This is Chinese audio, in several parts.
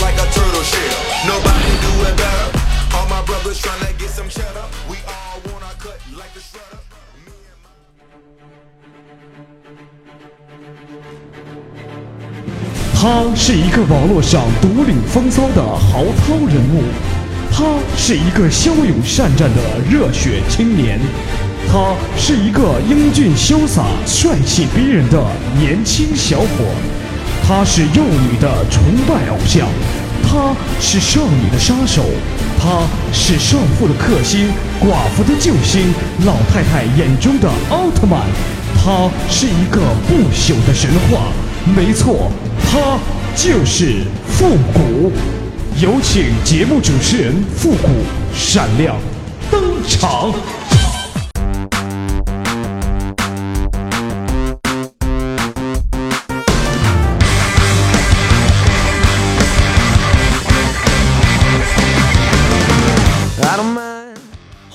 Like a turtle shell, nobody do it better. All my brothers trying to get some shit up. We all wanna cut, like to shut up. Me and my... 他是一个网络上独领风骚的豪涛人物，他是一个骁勇善战的热血青年，他是一个英俊潇洒、帅气逼人的年轻小伙。他是幼女的崇拜偶像，他是少女的杀手，他是少妇的克星、寡妇的救星、老太太眼中的奥特曼，他是一个不朽的神话。没错，他就是复古。有请节目主持人复古闪亮登场。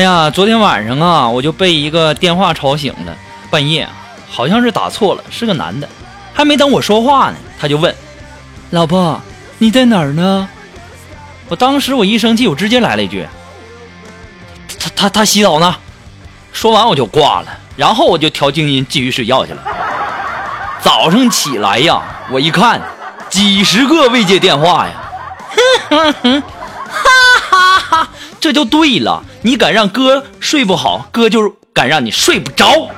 哎呀，昨天晚上啊，我就被一个电话吵醒了。半夜，好像是打错了，是个男的。还没等我说话呢，他就问：“老婆，你在哪儿呢？”我当时我一生气，我直接来了一句：“他他他洗澡呢。”说完我就挂了，然后我就调静音继续睡觉去了。早上起来呀，我一看，几十个未接电话呀，哼哼哼，这就对了。你敢让哥睡不好，哥就敢让你睡不着。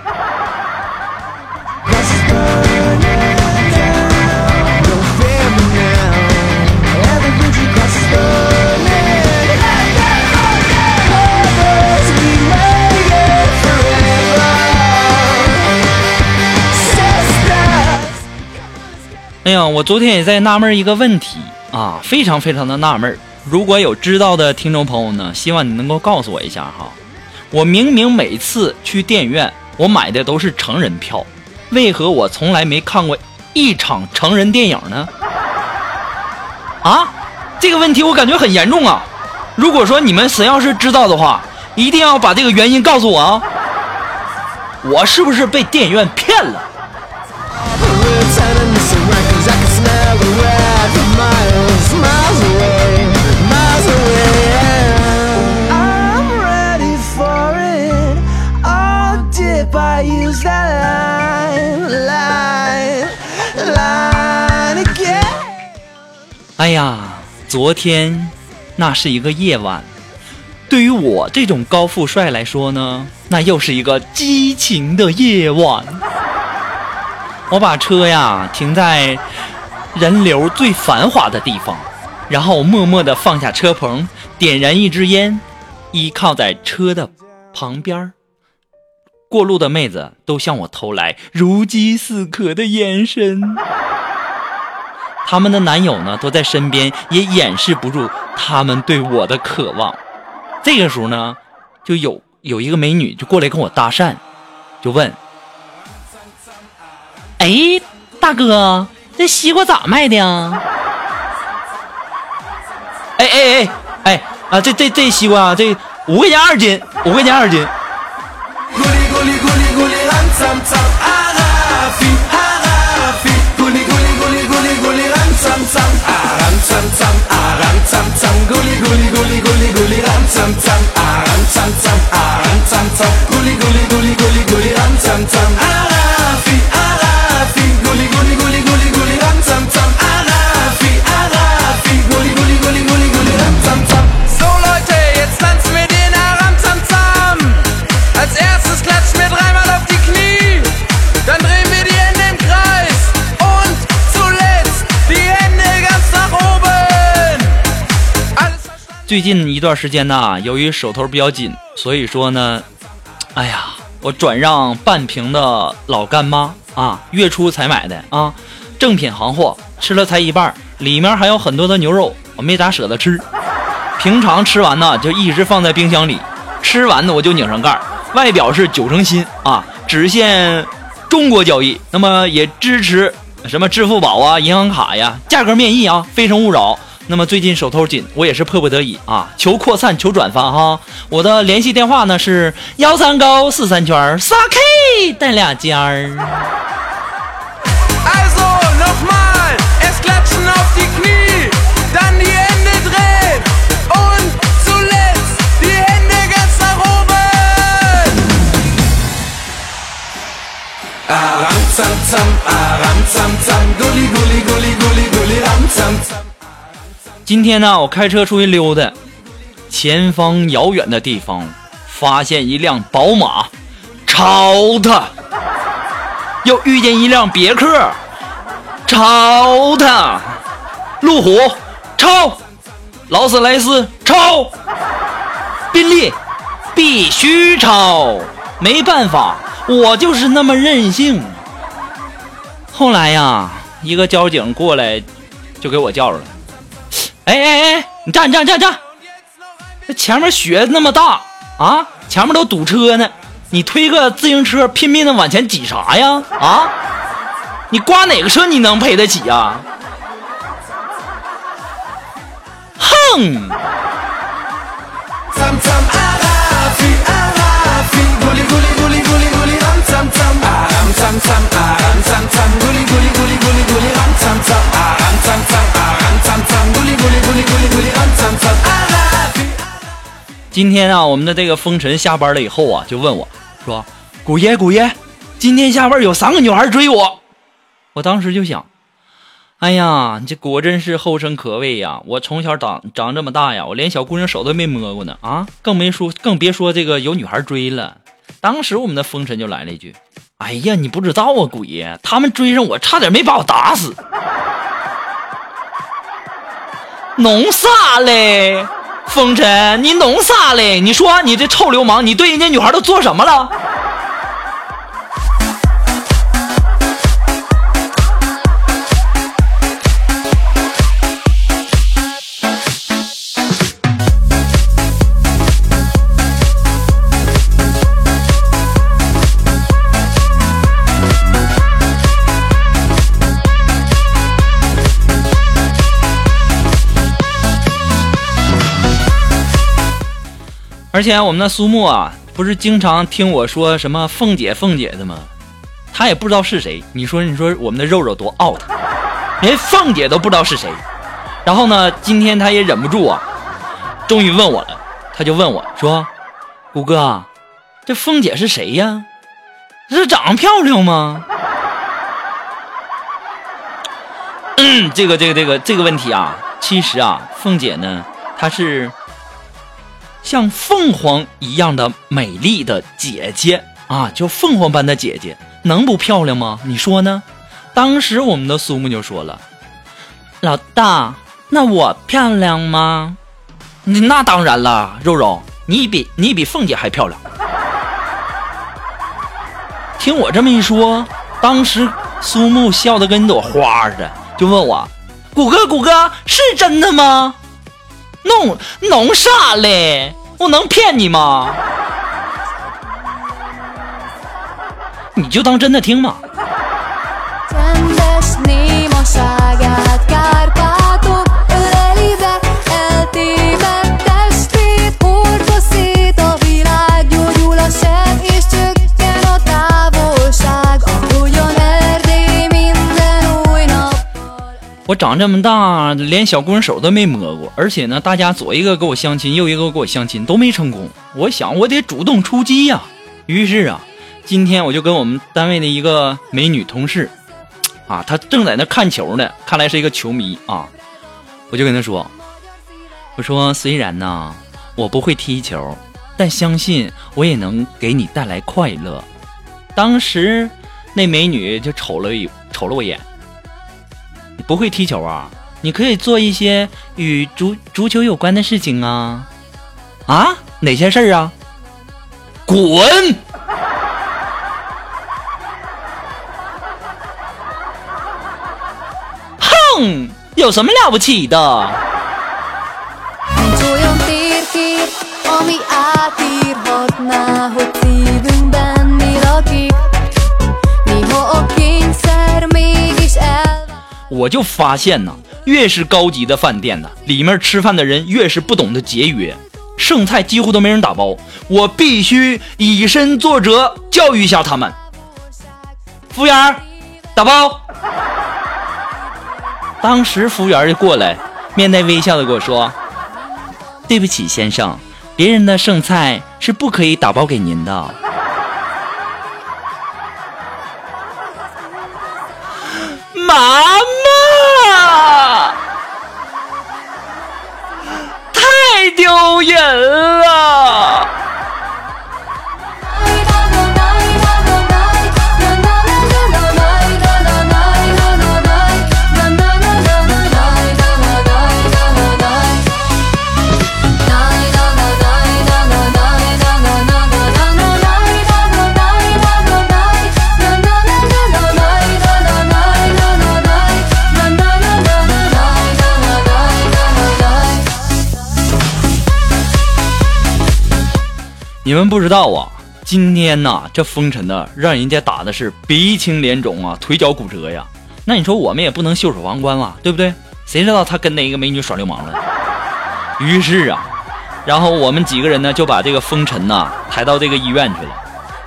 哎呀，我昨天也在纳闷一个问题啊，非常非常的纳闷。如果有知道的听众朋友呢，希望你能够告诉我一下哈。我明明每次去电影院，我买的都是成人票，为何我从来没看过一场成人电影呢？啊，这个问题我感觉很严重啊！如果说你们谁要是知道的话，一定要把这个原因告诉我啊！我是不是被电影院骗了？哎呀，昨天那是一个夜晚，对于我这种高富帅来说呢，那又是一个激情的夜晚。我把车呀停在人流最繁华的地方，然后默默地放下车棚，点燃一支烟，依靠在车的旁边。过路的妹子都向我投来如饥似渴的眼神。他们的男友呢，都在身边，也掩饰不住他们对我的渴望。这个时候呢，就有有一个美女就过来跟我搭讪，就问：“哎，大哥，这西瓜咋卖的呀？”哎哎哎哎啊，这这这西瓜啊，这五块钱二斤，五块钱二斤。guli guli guli guli guli ram cham cham a ram cham cham a ram cham cham guli guli guli guli guli ram cham cham alafi alafi guli guli 最近一段时间呢，由于手头比较紧，所以说呢，哎呀，我转让半瓶的老干妈啊，月初才买的啊，正品行货，吃了才一半，里面还有很多的牛肉，我没咋舍得吃。平常吃完呢，就一直放在冰箱里，吃完呢我就拧上盖儿，外表是九成新啊，只限中国交易，那么也支持什么支付宝啊、银行卡呀，价格面议啊，非诚勿扰。那么最近手头紧，我也是迫不得已啊，求扩散，求转发哈。我的联系电话呢是幺三高四三圈仨 K 带俩尖儿。今天呢，我开车出去溜达，前方遥远的地方发现一辆宝马，超它；又遇见一辆别克，超它；路虎超，劳斯莱斯超，宾利必须超，没办法，我就是那么任性。后来呀，一个交警过来，就给我叫住了。哎哎哎，你站站站站！这前面雪那么大啊，前面都堵车呢，你推个自行车拼命的往前挤啥呀？啊，你刮哪个车你能赔得起呀？哼！今天啊，我们的这个风尘下班了以后啊，就问我说：“古爷，古爷，今天下班有三个女孩追我。”我当时就想，哎呀，你这果真是后生可畏呀！我从小长长这么大呀，我连小姑娘手都没摸过呢啊，更没说，更别说这个有女孩追了。当时我们的风尘就来了一句：“哎呀，你不知道啊，古爷，他们追上我，差点没把我打死。”弄啥嘞？风尘，你弄啥嘞？你说你这臭流氓，你对人家女孩都做什么了？而且我们的苏木啊，不是经常听我说什么凤姐凤姐的吗？他也不知道是谁。你说你说我们的肉肉多 out，连凤姐都不知道是谁。然后呢，今天他也忍不住啊，终于问我了，他就问我说：“谷哥，这凤姐是谁呀？”这长得漂亮吗？嗯，这个这个这个这个问题啊，其实啊，凤姐呢，她是像凤凰一样的美丽的姐姐啊，就凤凰般的姐姐，能不漂亮吗？你说呢？当时我们的苏木就说了：“老大，那我漂亮吗？”那当然了，肉肉，你比你比凤姐还漂亮。听我这么一说，当时苏木笑得跟朵花似的，就问我：“谷歌，谷歌，是真的吗？弄弄啥嘞？我能骗你吗？你就当真的听嘛。”我长这么大，连小姑娘手都没摸过，而且呢，大家左一个给我相亲，右一个给我相亲，都没成功。我想，我得主动出击呀、于是啊，今天我就跟我们单位的一个美女同事，啊，她正在那看球呢，看来是一个球迷啊，我就跟她说，我说虽然呢，我不会踢球，但相信我也能给你带来快乐。当时那美女就瞅了一瞅了我一眼。不会踢球啊？你可以做一些与足足球有关的事情啊！啊，哪些事儿啊？滚！哼，有什么了不起的？我就发现呐，越是高级的饭店呢，里面吃饭的人越是不懂得节约，剩菜几乎都没人打包。我必须以身作则，教育一下他们。服务员，打包。当时服务员就过来，面带微笑的跟我说：“对不起，先生，别人的剩菜是不可以打包给您的。”妈，丢人了！你们不知道啊，今天呐，这风尘呐，让人家打的是鼻青脸肿啊，腿脚骨折呀。那你说我们也不能袖手旁观了，对不对？谁知道他跟哪一个美女耍流氓了？于是啊，然后我们几个人呢，就把这个风尘呐抬到这个医院去了。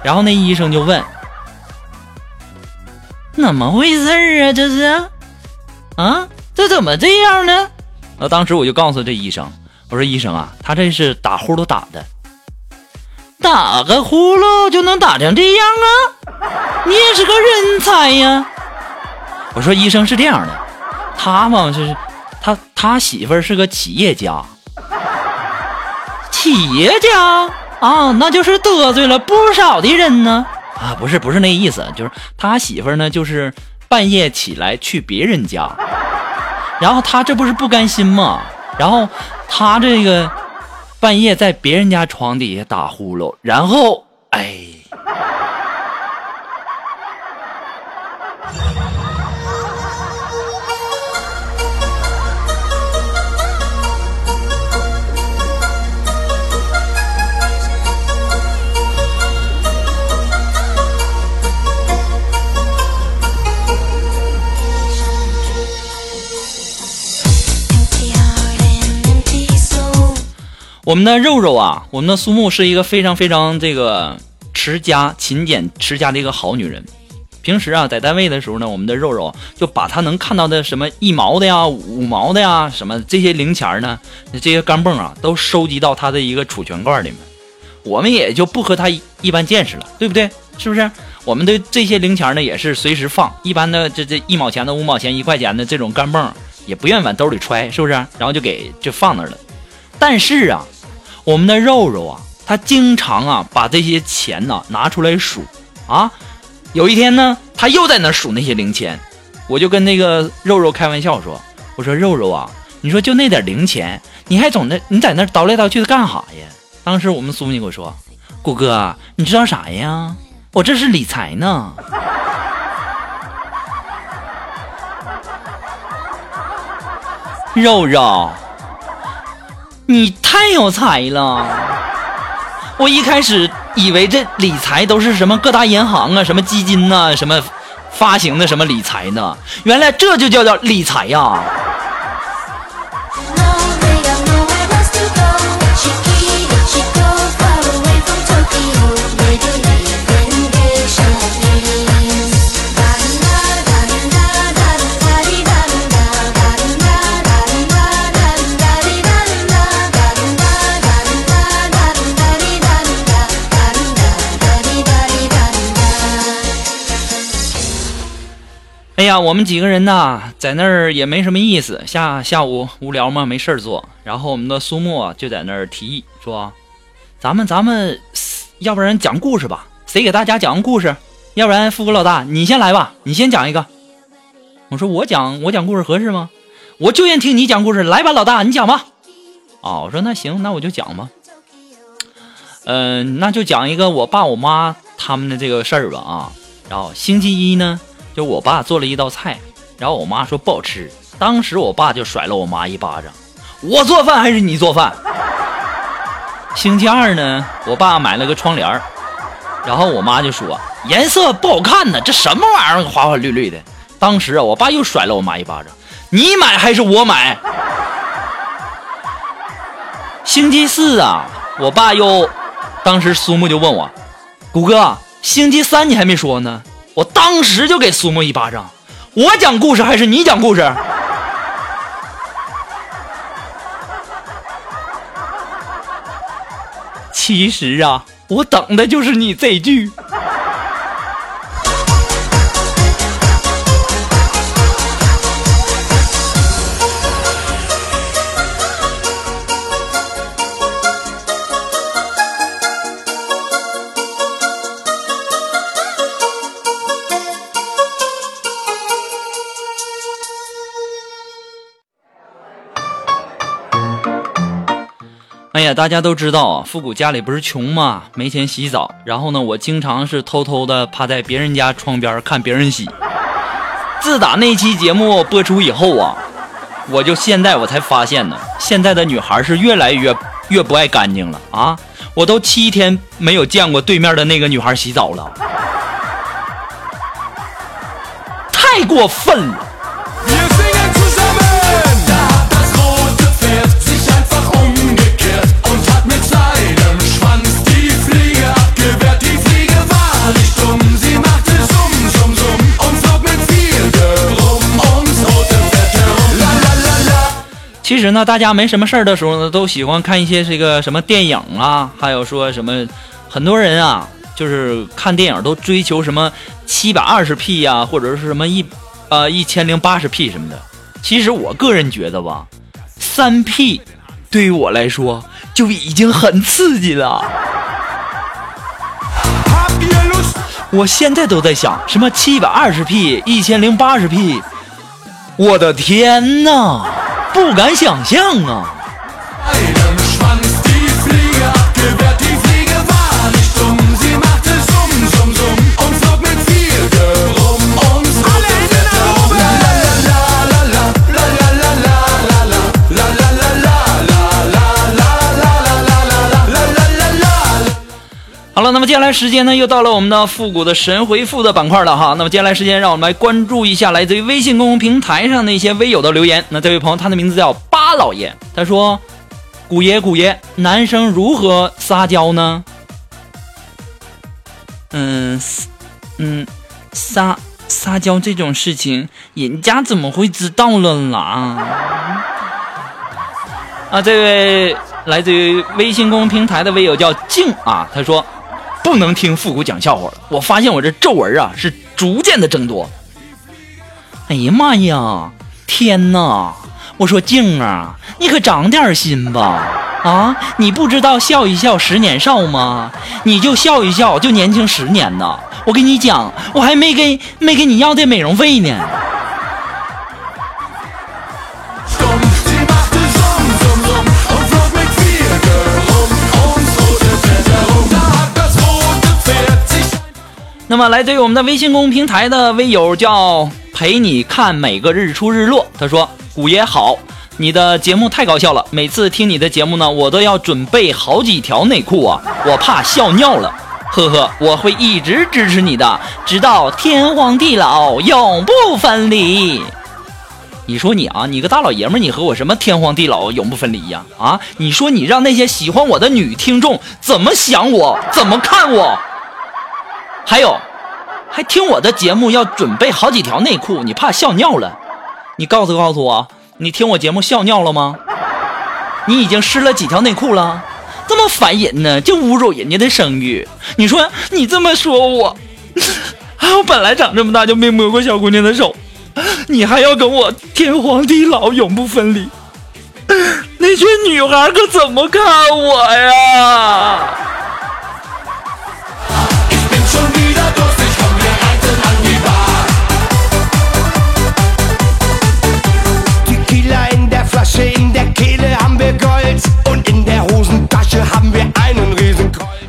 然后那医生就问：“怎么回事啊？这是？啊，这怎么这样呢？”那当时我就告诉这医生：“我说医生啊，他这是打呼噜打的。”打个呼噜就能打成这样啊？你也是个人才呀！我说医生是这样的，他嘛是，他他媳妇儿是个企业家，企业家啊，那就是得罪了不少的人呢。啊，不是不是那意思，就是他媳妇儿呢，就是半夜起来去别人家，然后他这不是不甘心吗？然后他这个。半夜在别人家床底下打呼噜，然后哎，我们的肉肉啊，我们的苏木是一个非常非常这个持家、勤俭持家的一个好女人。平时啊，在单位的时候呢，我们的肉肉就把她能看到的什么一毛的呀、五毛的呀、什么这些零钱呢，这些钢镚啊，都收集到她的一个储存罐里面。我们也就不和她一般见识了，对不对？是不是？我们的这些零钱呢也是随时放，一般的这这一毛钱的、五毛钱、一块钱的这种干泵也不愿意往兜里揣，是不是？然后就给就放那儿了。但是啊，我们的肉肉啊，他经常啊把这些钱呢拿出来数啊。有一天呢，他又在那数那些零钱，我就跟那个肉肉开玩笑说：“我说肉肉啊，你说就那点零钱，你还总那你在那叨来叨去的干啥呀？”当时我们苏木就给我说：“谷哥，你知道啥呀？我这是理财呢。”肉肉，你太有才了！我一开始以为这理财都是什么各大银行啊、什么基金呐、什么发行的什么理财呢，原来这就叫叫理财呀！我们几个人呐，在那儿也没什么意思，下下午无聊嘛，没事儿做。然后我们的苏沫就在那儿提议说：“咱们咱们，要不然讲故事吧？谁给大家讲个故事？要不然富贵老大你先来吧，你先讲一个。”我说：“我讲我讲故事合适吗？我就愿听你讲故事，来吧，老大你讲吧。”哦，我说那行，那我就讲吧。嗯，那就讲一个我爸我妈他们的这个事儿吧啊。然后星期一呢。就我爸做了一道菜，然后我妈说不好吃，当时我爸就甩了我妈一巴掌。我做饭还是你做饭？星期二呢，我爸买了个窗帘然后我妈就说颜色不好看呢，这什么玩意儿，花花绿绿的。当时啊，我爸又甩了我妈一巴掌，你买还是我买？星期四啊，我爸又，当时苏木就问我，谷哥，星期三你还没说呢。我当时就给苏木一巴掌，我讲故事还是你讲故事？其实啊，我等的就是你这句。大家都知道啊，复古家里不是穷吗，没钱洗澡。然后呢，我经常是偷偷的趴在别人家窗边看别人洗。自打那期节目播出以后啊，我就现在我才发现呢，现在的女孩是越来越越不爱干净了啊！我都七天没有见过对面的那个女孩洗澡了，太过分了。其实呢，大家没什么事儿的时候呢，都喜欢看一些这个什么电影啊，还有说什么，很多人啊，就是看电影都追求什么七百二十 P 呀，或者是什么一呃一千零八十 P 什么的。其实我个人觉得吧，三 P 对于我来说就已经很刺激了。我现在都在想什么七百二十 P、一千零八十 P，我的天哪！不敢想象啊！好了，那么接下来时间呢，又到了我们的复古的神回复的板块了哈。那么接下来时间，让我们来关注一下来自于微信公众平台上的一些微友的留言。那这位朋友，他的名字叫八老爷，他说：“古爷，古爷，男生如何撒娇呢？”嗯，嗯，撒撒娇这种事情，人家怎么会知道了啦？啊，这位来自于微信公众平台的微友叫静啊，他说。不能听复古讲笑话了。我发现我这皱纹啊是逐渐的增多。哎呀妈呀！天哪！我说静啊，你可长点心吧！啊，你不知道笑一笑十年少吗？你就笑一笑就年轻十年呢。我跟你讲，我还没给没给你要的美容费呢。那么来自于我们的微信公众平台的微友叫陪你看每个日出日落，他说：“古爷好，你的节目太搞笑了，每次听你的节目呢，我都要准备好几条内裤啊，我怕笑尿了。”呵呵，我会一直支持你的，直到天荒地老，永不分离。你说你啊，你个大老爷们，你和我什么天荒地老，永不分离呀？啊，你说你让那些喜欢我的女听众怎么想我，怎么看我？还有，还听我的节目要准备好几条内裤，你怕笑尿了？你告诉告诉我，你听我节目笑尿了吗？你已经湿了几条内裤了？这么烦人呢，就侮辱人家的声誉。你说你这么说我，我本来长这么大就没摸过小姑娘的手，你还要跟我天荒地老，永不分离？那群女孩可怎么看我呀？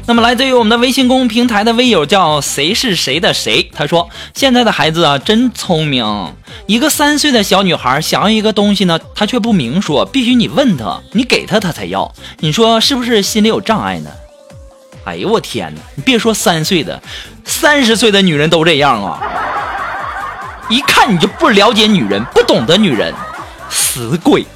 那么来自于我们的微信公众平台的微友叫谁是谁的谁，他说现在的孩子啊真聪明，一个三岁的小女孩想要一个东西呢，她却不明说，必须你问她，你给她她才要，你说是不是心里有障碍呢？哎呦我天哪！你别说三岁的，三十岁的女人都这样啊！一看你就不了解女人，不懂得女人，死鬼！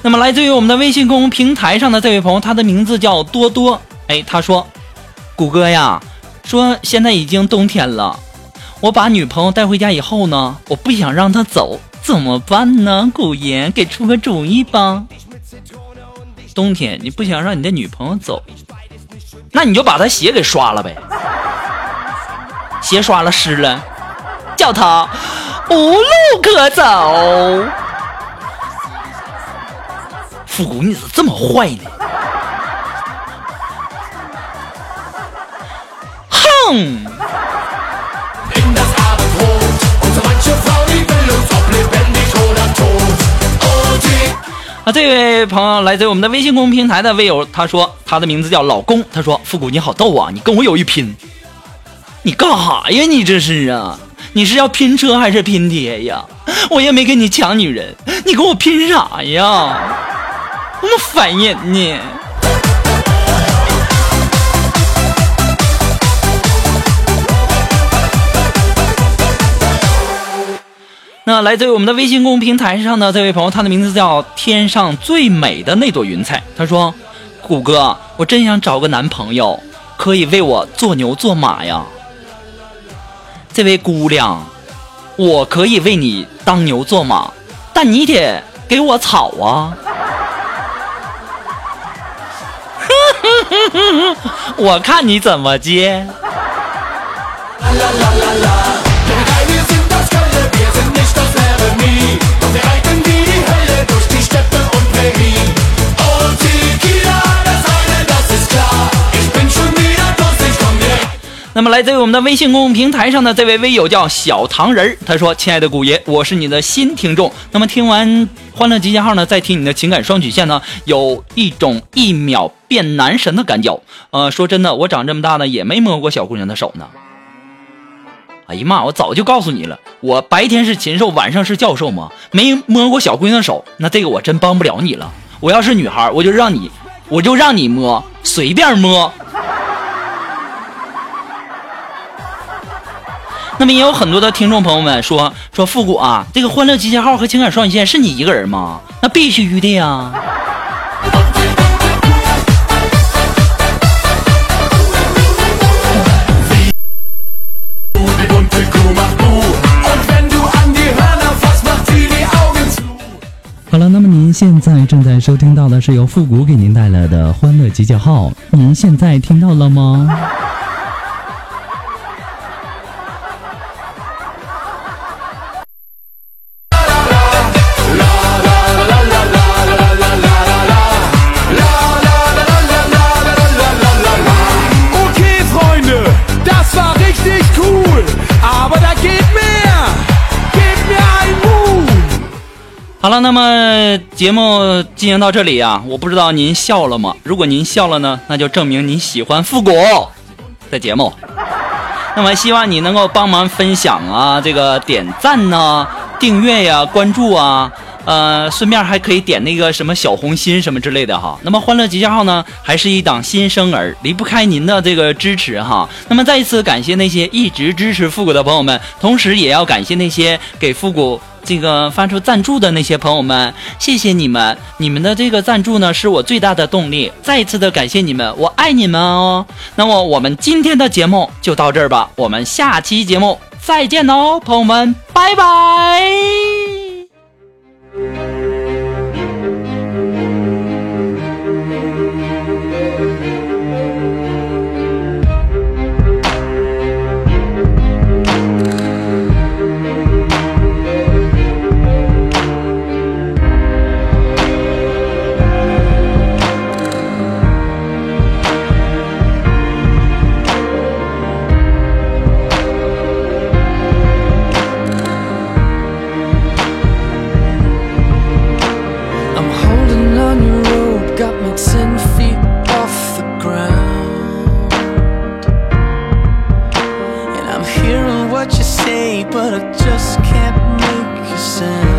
那么来自于我们的微信公众平台上的这位朋友，他的名字叫多多。哎，他说：“谷歌呀，说现在已经冬天了，我把女朋友带回家以后呢，我不想让她走，怎么办呢？谷爷，给出个主意吧。冬天你不想让你的女朋友走，那你就把他鞋给刷了呗，鞋刷了湿了，叫他无路可走。”复古，你怎么这么坏呢？哼！这位朋友来自我们的微信公众平台的微友，他说他的名字叫老公，他说复古你好逗啊，你跟我有一拼，你干哈呀？你这是啊？你是要拼车还是拼爹呀？我也没跟你抢女人，你跟我拼啥呀？那么烦人呢？那来自于我们的微信公众平台上的这位朋友，他的名字叫天上最美的那朵云彩。他说：“谷歌，我真想找个男朋友，可以为我做牛做马呀。”这位姑娘，我可以为你当牛做马，但你得给我草啊！我看你怎么接。Denn 那么来自于我们的微信公众平台上的这位微友叫小糖人儿，他说：“亲爱的古爷，我是你的新听众。那么听完《欢乐集结号》呢，再听你的情感双曲线呢，有一种一秒变男神的感觉。呃，说真的，我长这么大呢，也没摸过小姑娘的手呢。哎呀妈，我早就告诉你了，我白天是禽兽，晚上是教授嘛，没摸过小姑娘的手，那这个我真帮不了你了。我要是女孩，我就让你，我就让你摸，随便摸。”那么也有很多的听众朋友们说说复古啊，这个欢乐集结号和情感双曲线是你一个人吗？那必须的呀。好了，那么您现在正在收听到的是由复古给您带来的《欢乐集结号》，您现在听到了吗？那么节目进行到这里啊，我不知道您笑了吗？如果您笑了呢，那就证明你喜欢复古的节目。那么希望你能够帮忙分享啊，这个点赞呢、订阅呀、关注啊，呃，顺便还可以点那个什么小红心什么之类的哈。那么欢乐集结号呢，还是一档新生儿，离不开您的这个支持哈。那么再一次感谢那些一直支持复古的朋友们，同时也要感谢那些给复古。这个发出赞助的那些朋友们，谢谢你们！你们的这个赞助呢，是我最大的动力。再一次的感谢你们，我爱你们哦！那么我们今天的节目就到这儿吧，我们下期节目再见喽，朋友们，拜拜 but I just can't make a sound.